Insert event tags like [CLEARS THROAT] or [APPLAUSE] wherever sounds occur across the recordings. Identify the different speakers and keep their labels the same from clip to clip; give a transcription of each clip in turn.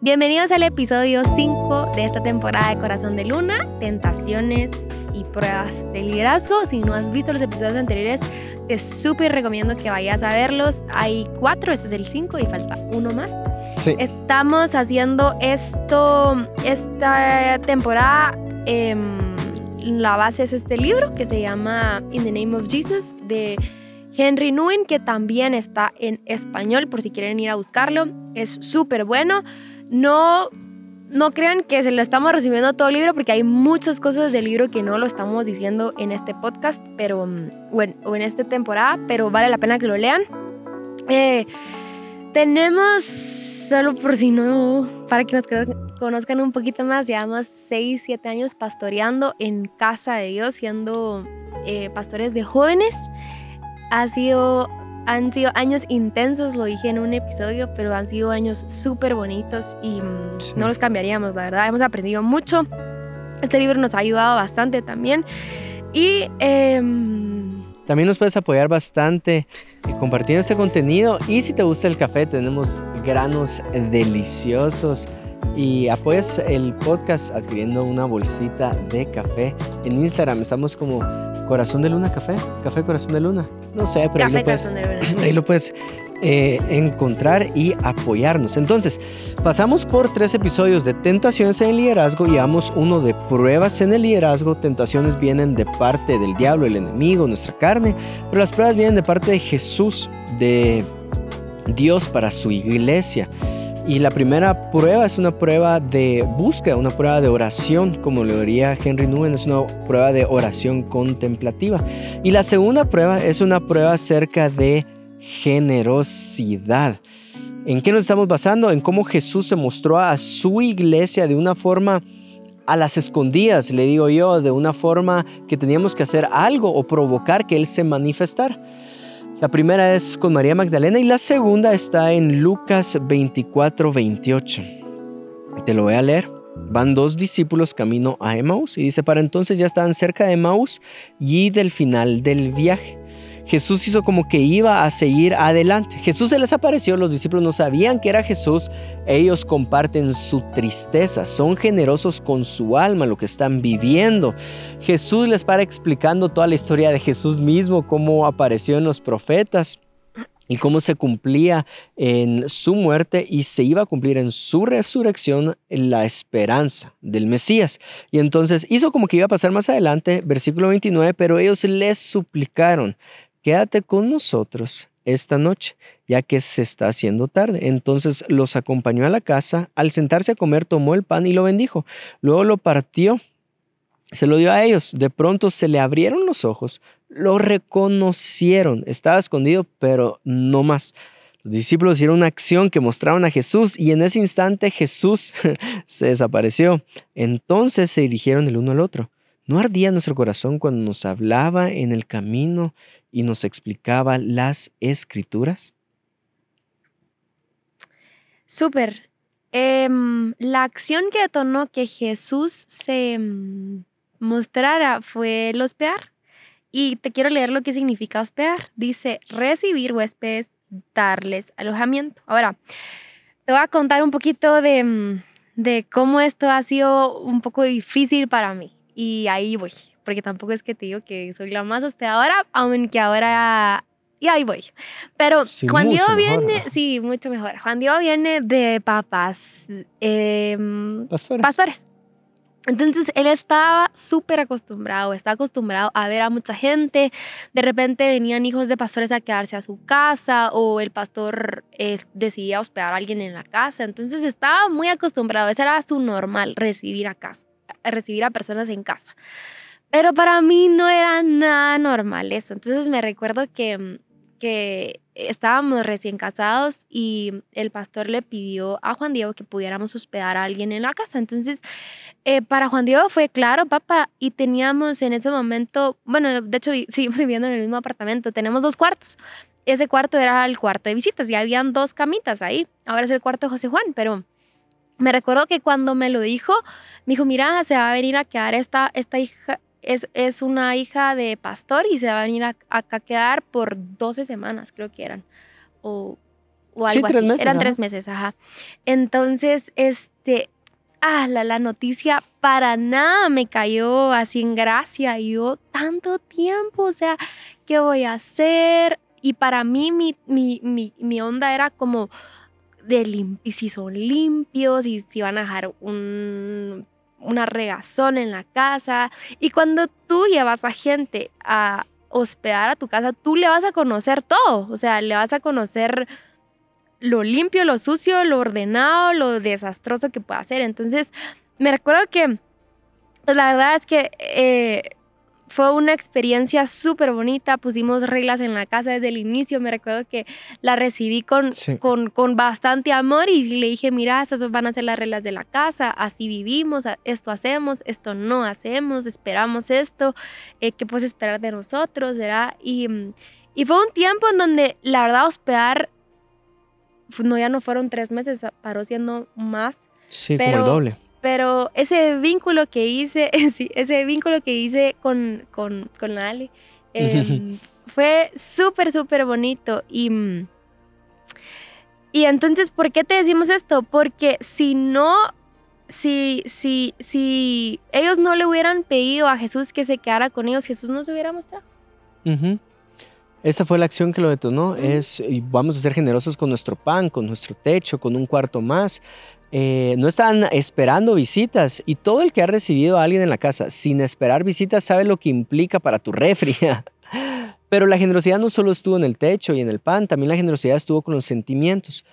Speaker 1: Bienvenidos al episodio 5 de esta temporada de Corazón de Luna, Tentaciones y Pruebas de Liderazgo. Si no has visto los episodios anteriores, te súper recomiendo que vayas a verlos. Hay cuatro, este es el 5 y falta uno más.
Speaker 2: Sí.
Speaker 1: Estamos haciendo esto, esta temporada. Eh, la base es este libro que se llama In the Name of Jesus de Henry Nguyen, que también está en español por si quieren ir a buscarlo. Es súper bueno. No, no crean que se lo estamos resumiendo todo el libro porque hay muchas cosas del libro que no lo estamos diciendo en este podcast pero, bueno, o en esta temporada, pero vale la pena que lo lean. Eh, tenemos, solo por si no, para que nos conozcan un poquito más, llevamos 6, 7 años pastoreando en casa de Dios, siendo eh, pastores de jóvenes. Ha sido, han sido años intensos, lo dije en un episodio, pero han sido años súper bonitos y mm,
Speaker 2: Sí.
Speaker 1: no los cambiaríamos, la verdad. Hemos aprendido mucho. Este libro nos ha ayudado bastante también. Y em,
Speaker 2: También nos puedes apoyar bastante eh, compartiendo este contenido. Y si te gusta el café, tenemos granos deliciosos. Y apoyas el podcast adquiriendo una bolsita de café. En Instagram estamos como Corazón de Luna Café. Café Corazón de Luna. No sé, pero ahí
Speaker 1: café
Speaker 2: lo puedes, [CLEARS THROAT] ahí lo puedes eh, encontrar y apoyarnos. Entonces, pasamos por tres episodios de tentaciones en el liderazgo. Llevamos uno de pruebas en el liderazgo. Tentaciones vienen de parte del diablo, el enemigo, nuestra carne. Pero las pruebas vienen de parte de Jesús, de Dios para su iglesia. Y la primera prueba es una prueba de búsqueda, una prueba de oración, como lo diría Henry Nguyen, es una prueba de oración contemplativa. Y la segunda prueba es una prueba acerca de generosidad. ¿En qué nos estamos basando? En cómo Jesús se mostró a su iglesia de una forma a las escondidas, le digo yo, de una forma que teníamos que hacer algo o provocar que Él se manifestara. La primera es con María Magdalena y la segunda está en Lucas 24, 28. Te lo voy a leer. Van dos discípulos camino a Emaús y dice, para entonces ya estaban cerca de Emaús y del final del viaje. Jesús hizo como que iba a seguir adelante. Jesús se les apareció, los discípulos no sabían que era Jesús. Ellos comparten su tristeza, son generosos con su alma, lo que están viviendo. Jesús les para explicando toda la historia de Jesús mismo, cómo apareció en los profetas y cómo se cumplía en su muerte y se iba a cumplir en su resurrección la esperanza del Mesías. Y entonces hizo como que iba a pasar más adelante, versículo 29, pero ellos les suplicaron, quédate con nosotros esta noche, ya que se está haciendo tarde. Entonces los acompañó a la casa, al sentarse a comer tomó el pan y lo bendijo, luego lo partió, se lo dio a ellos, de pronto se le abrieron los ojos, lo reconocieron, estaba escondido, pero no más. Los discípulos hicieron una acción que mostraron a Jesús y en ese instante Jesús [LAUGHS] se desapareció. Entonces se dirigieron el uno al otro. ¿No ardía nuestro corazón cuando nos hablaba en el camino y nos explicaba las escrituras?
Speaker 1: Súper. Em, la acción que detonó que Jesús se mm, mostrara fue el hospedar. Y te quiero leer lo que significa hospedar. Dice, recibir huéspedes, darles alojamiento. Ahora, te voy a contar un poquito de, mm, de cómo esto ha sido un poco difícil para mí. Y ahí voy, porque tampoco es que te digo que soy la más hospedadora, aunque ahora... Y ahí voy. Pero
Speaker 2: Sí,
Speaker 1: Juan Diego
Speaker 2: mejor,
Speaker 1: viene,
Speaker 2: ¿no?
Speaker 1: sí, mucho mejor. Juan Diego viene de papas, em,
Speaker 2: Pastores.
Speaker 1: pastores. Entonces él estaba súper acostumbrado, está acostumbrado a ver a mucha gente. De repente venían hijos de pastores a quedarse a su casa o el pastor eh, decidía hospedar a alguien en la casa. Entonces estaba muy acostumbrado, ese era su normal, recibir a casa, recibir a personas en casa. Pero para mí no era nada normal eso. Entonces me recuerdo que, mm, que estábamos recién casados y el pastor le pidió a Juan Diego que pudiéramos hospedar a alguien en la casa. Entonces, eh, para Juan Diego fue claro, papá, y teníamos en ese momento, bueno, de hecho [LAUGHS] seguimos viviendo en el mismo apartamento, tenemos dos cuartos. Ese cuarto era el cuarto de visitas y habían dos camitas ahí. Ahora es el cuarto de José Juan, pero me recuerdo que cuando me lo dijo, me dijo, mira, se va a venir a quedar esta, esta hija, es, es una hija de pastor y se va a venir a- acá a quedar por 12 semanas, creo que eran. O o algo
Speaker 2: tres
Speaker 1: así.
Speaker 2: meses,
Speaker 1: Eran tres meses, ajá. Entonces, este, ah, la, la noticia para nada me cayó así en gracia. Y yo, tanto tiempo, o sea, ¿qué voy a hacer? Y para mí, mi, mi, mi, mi onda era como de lim- y si son limpios, y si van a dejar un, una regazón en la casa. Y cuando tú llevas a gente a hospedar a tu casa, tú le vas a conocer todo. O sea, le vas a conocer lo limpio, lo sucio, lo ordenado, lo desastroso que pueda ser. Entonces, me recuerdo que pues, la verdad es que eh, fue una experiencia súper bonita. Pusimos reglas en la casa desde el inicio. Me recuerdo que la recibí con,
Speaker 2: Sí.
Speaker 1: con, con bastante amor y le dije, mira, estas van a ser las reglas de la casa. Así vivimos, esto hacemos, esto no hacemos, esperamos esto. eh, ¿Qué puedes esperar de nosotros? ¿verdad? Y, y fue un tiempo en donde, la verdad, hospedar, fu- no, ya no fueron tres meses, paró siendo más.
Speaker 2: Sí, como
Speaker 1: Pero-
Speaker 2: el doble.
Speaker 1: Pero ese vínculo que hice, [LAUGHS] sí, ese vínculo que hice con, con, con la Ale, [LAUGHS] em, fue súper, súper bonito. Y, mm, y entonces, ¿por qué te decimos esto? Porque si no, si, si, si ellos no le hubieran pedido a Jesús que se quedara con ellos, Jesús no se hubiera mostrado.
Speaker 2: Esa fue la acción que lo detonó. Es vamos a ser generosos con nuestro pan, con nuestro techo, con un cuarto más. Eh, no estaban esperando visitas y todo el que ha recibido a alguien en la casa sin esperar visitas sabe lo que implica para tu refri. [LAUGHS] Pero la generosidad no solo estuvo en el techo y en el pan, también la generosidad estuvo con los sentimientos.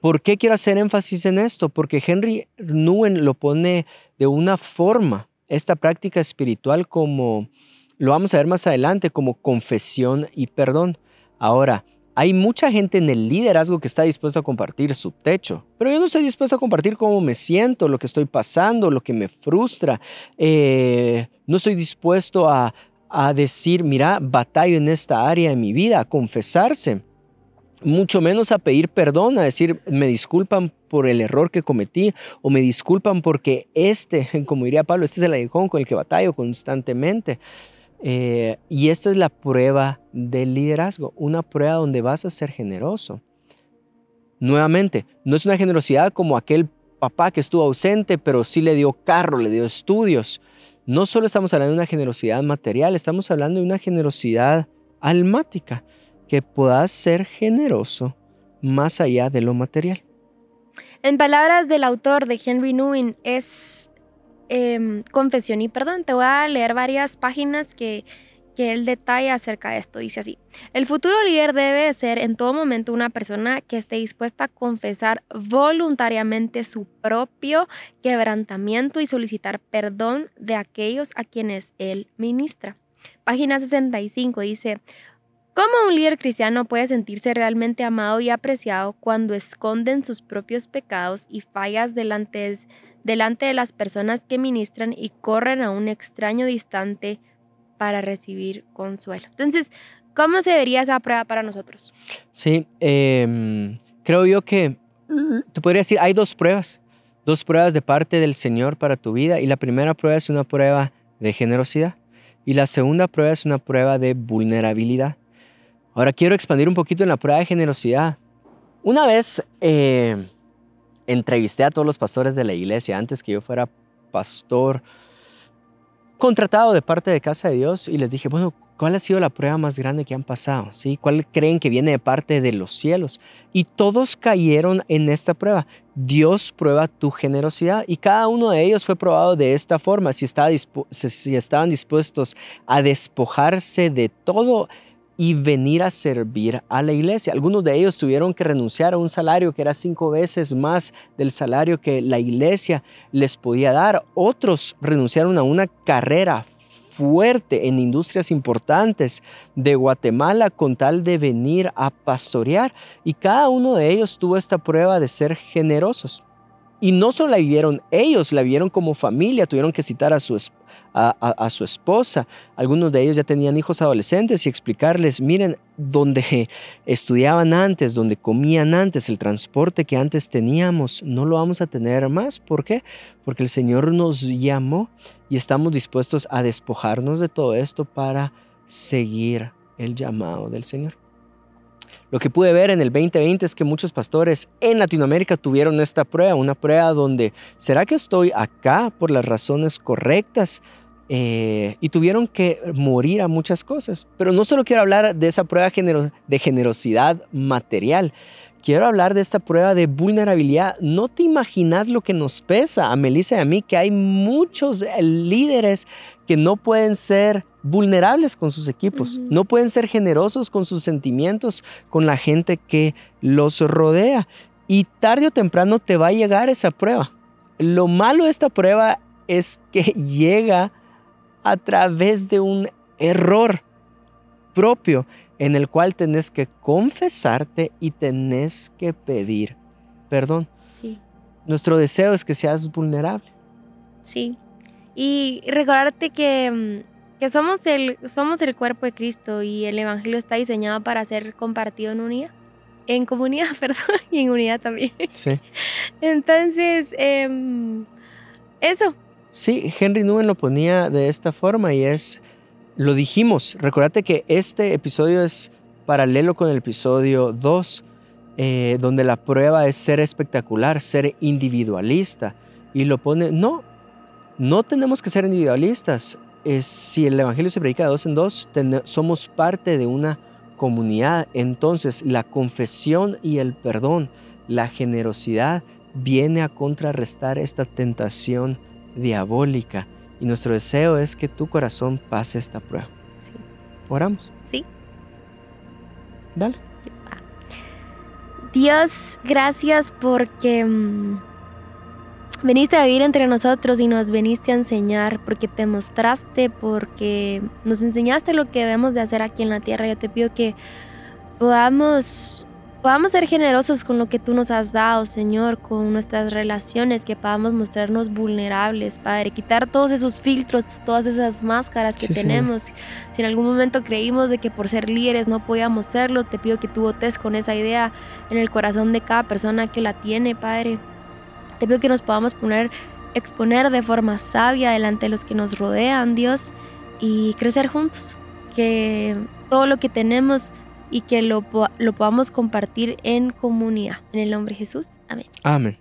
Speaker 2: ¿Por qué quiero hacer énfasis en esto? Porque Henry Nguyen lo pone de una forma, esta práctica espiritual como, lo vamos a ver más adelante, como confesión y perdón. Ahora, hay mucha gente en el liderazgo que está dispuesto a compartir su techo, pero yo no estoy dispuesto a compartir cómo me siento, lo que estoy pasando, lo que me frustra. Eh, no estoy dispuesto a, a decir, mira, batallo en esta área de mi vida, a confesarse mucho menos a pedir perdón, a decir, me disculpan por el error que cometí o me disculpan porque este, [LAUGHS] como diría Pablo, este es el aguijón con el que batallo constantemente. Eh, y esta es la prueba del liderazgo, una prueba donde vas a ser generoso. Nuevamente, no es una generosidad como aquel papá que estuvo ausente, pero sí le dio carro, le dio estudios. No solo estamos hablando de una generosidad material, estamos hablando de una generosidad almática que puedas ser generoso más allá de lo material.
Speaker 1: En palabras del autor de Henry Nguyen, es em, confesión y perdón. Te voy a leer varias páginas que, que él detalla acerca de esto. Dice así, el futuro líder debe ser en todo momento una persona que esté dispuesta a confesar voluntariamente su propio quebrantamiento y solicitar perdón de aquellos a quienes él ministra. Página 65 dice, ¿Cómo un líder cristiano puede sentirse realmente amado y apreciado cuando esconden sus propios pecados y fallas delante, delante de las personas que ministran y corren a un extraño distante para recibir consuelo? Entonces, ¿cómo se vería esa prueba para nosotros?
Speaker 2: Sí, eh, creo yo que te podría decir, hay dos pruebas, dos pruebas de parte del Señor para tu vida y la primera prueba es una prueba de generosidad y la segunda prueba es una prueba de vulnerabilidad. Ahora quiero expandir un poquito en la prueba de generosidad. Una vez eh, entrevisté a todos los pastores de la iglesia antes que yo fuera pastor contratado de parte de Casa de Dios y les dije, bueno, ¿cuál ha sido la prueba más grande que han pasado? ¿Sí? ¿Cuál creen que viene de parte de los cielos? Y todos cayeron en esta prueba. Dios prueba tu generosidad y cada uno de ellos fue probado de esta forma, si, estaba si estaban dispuestos a despojarse de todo y venir a servir a la iglesia. Algunos de ellos tuvieron que renunciar a un salario que era cinco veces más del salario que la iglesia les podía dar. Otros renunciaron a una carrera fuerte en industrias importantes de Guatemala con tal de venir a pastorear. Y cada uno de ellos tuvo esta prueba de ser generosos. Y no solo la vivieron ellos, la vivieron como familia, tuvieron que citar a su, a, a, a su esposa. Algunos de ellos ya tenían hijos adolescentes y explicarles, miren, donde estudiaban antes, donde comían antes, el transporte que antes teníamos, no lo vamos a tener más. ¿Por qué? Porque el Señor nos llamó y estamos dispuestos a despojarnos de todo esto para seguir el llamado del Señor. Lo que pude ver en el 2020 es que muchos pastores en Latinoamérica tuvieron esta prueba, una prueba donde, ¿será que estoy acá por las razones correctas? Eh, y tuvieron que morir a muchas cosas. Pero no solo quiero hablar de esa prueba de generosidad material, quiero hablar de esta prueba de vulnerabilidad. No te imaginas lo que nos pesa a Melissa y a mí, que hay muchos líderes que no pueden ser vulnerables con sus equipos, no pueden ser generosos con sus sentimientos, con la gente que los rodea. Y tarde o temprano te va a llegar esa prueba. Lo malo de esta prueba es que [LAUGHS] llega a través de un error propio en el cual tenés que confesarte y tenés que pedir perdón. Sí. Nuestro deseo es que seas vulnerable.
Speaker 1: Sí. Y recordarte que, mm, que, somos, el, somos el cuerpo de Cristo y el Evangelio está diseñado para ser compartido en unidad. En comunidad, [LAUGHS] perdón, y en unidad también. Sí. Entonces, em, eso,
Speaker 2: Sí, Henry Nguyen lo ponía de esta forma y es, lo dijimos, recordate que este episodio es paralelo con el episodio 2, eh, donde la prueba es ser espectacular, ser individualista. Y lo pone, no, no tenemos que ser individualistas. Es, si el Evangelio se predica de dos en dos, somos parte de una comunidad. Entonces la confesión y el perdón, la generosidad, viene a contrarrestar esta tentación diabólica. Y nuestro deseo es que tu corazón pase esta prueba. Sí. ¿Oramos?
Speaker 1: Sí.
Speaker 2: Dale.
Speaker 1: Dios, gracias porque mm, veniste a vivir entre nosotros y nos veniste a enseñar, porque te mostraste, porque nos enseñaste lo que debemos de hacer aquí en la tierra. Yo te pido que podamos podamos ser generosos con lo que tú nos has dado, Señor, con nuestras relaciones, que podamos mostrarnos vulnerables, Padre, quitar todos esos filtros, todas esas máscaras que tenemos. Si en algún momento creímos de que por ser líderes no podíamos serlo, te pido que tú votes con esa idea en el corazón de cada persona que la tiene, Padre. Te pido que nos podamos poner, exponer de forma sabia delante de los que nos rodean, Dios, y crecer juntos. Que todo lo que tenemos y que lo, lo podamos compartir en comunidad. En el nombre de Jesús. Amén.
Speaker 2: Amén.